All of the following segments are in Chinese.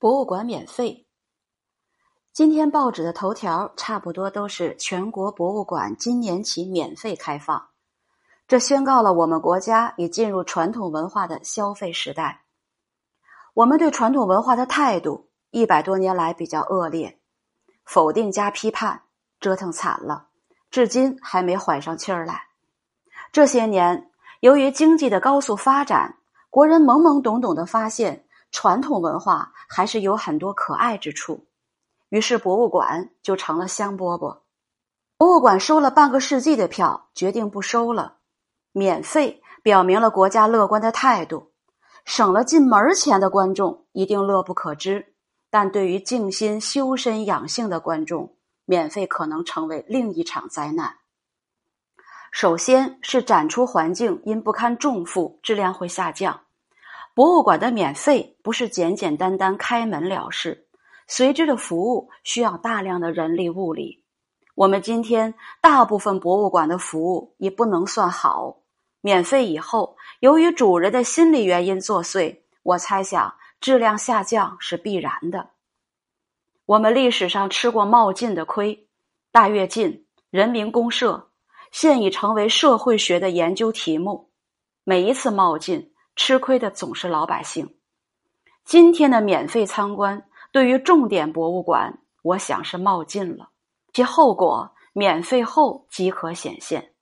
博物馆免费。今天报纸的头条差不多都是全国博物馆今年起免费开放，这宣告了我们国家已进入传统文化的消费时代。我们对传统文化的态度一百多年来比较恶劣，否定加批判，折腾惨了，至今还没缓上气儿来。这些年，由于经济的高速发展，国人懵懵懂懂的发现。传统文化还是有很多可爱之处，于是博物馆就成了香饽饽。博物馆收了半个世纪的票，决定不收了，免费表明了国家乐观的态度。省了进门钱的观众一定乐不可支，但对于静心修身养性的观众，免费可能成为另一场灾难。首先是展出环境因不堪重负，质量会下降。博物馆的免费不是简简单单开门了事，随之的服务需要大量的人力物力。我们今天大部分博物馆的服务也不能算好。免费以后，由于主人的心理原因作祟，我猜想质量下降是必然的。我们历史上吃过冒进的亏，大跃进、人民公社现已成为社会学的研究题目。每一次冒进。吃亏的总是老百姓。今天的免费参观对于重点博物馆，我想是冒进了，其后果免费后即可显现。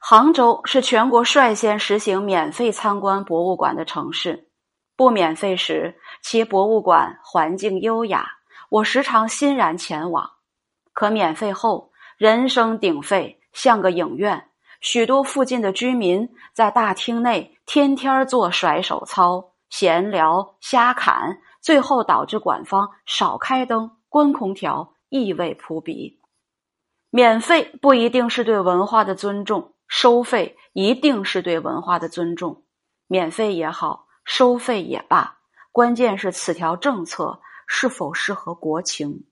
杭州是全国率先实行免费参观博物馆的城市。不免费时，其博物馆环境优雅，我时常欣然前往；可免费后，人声鼎沸，像个影院。许多附近的居民在大厅内天天做甩手操、闲聊、瞎侃，最后导致馆方少开灯、关空调，异味扑鼻。免费不一定是对文化的尊重，收费一定是对文化的尊重。免费也好，收费也罢，关键是此条政策是否适合国情。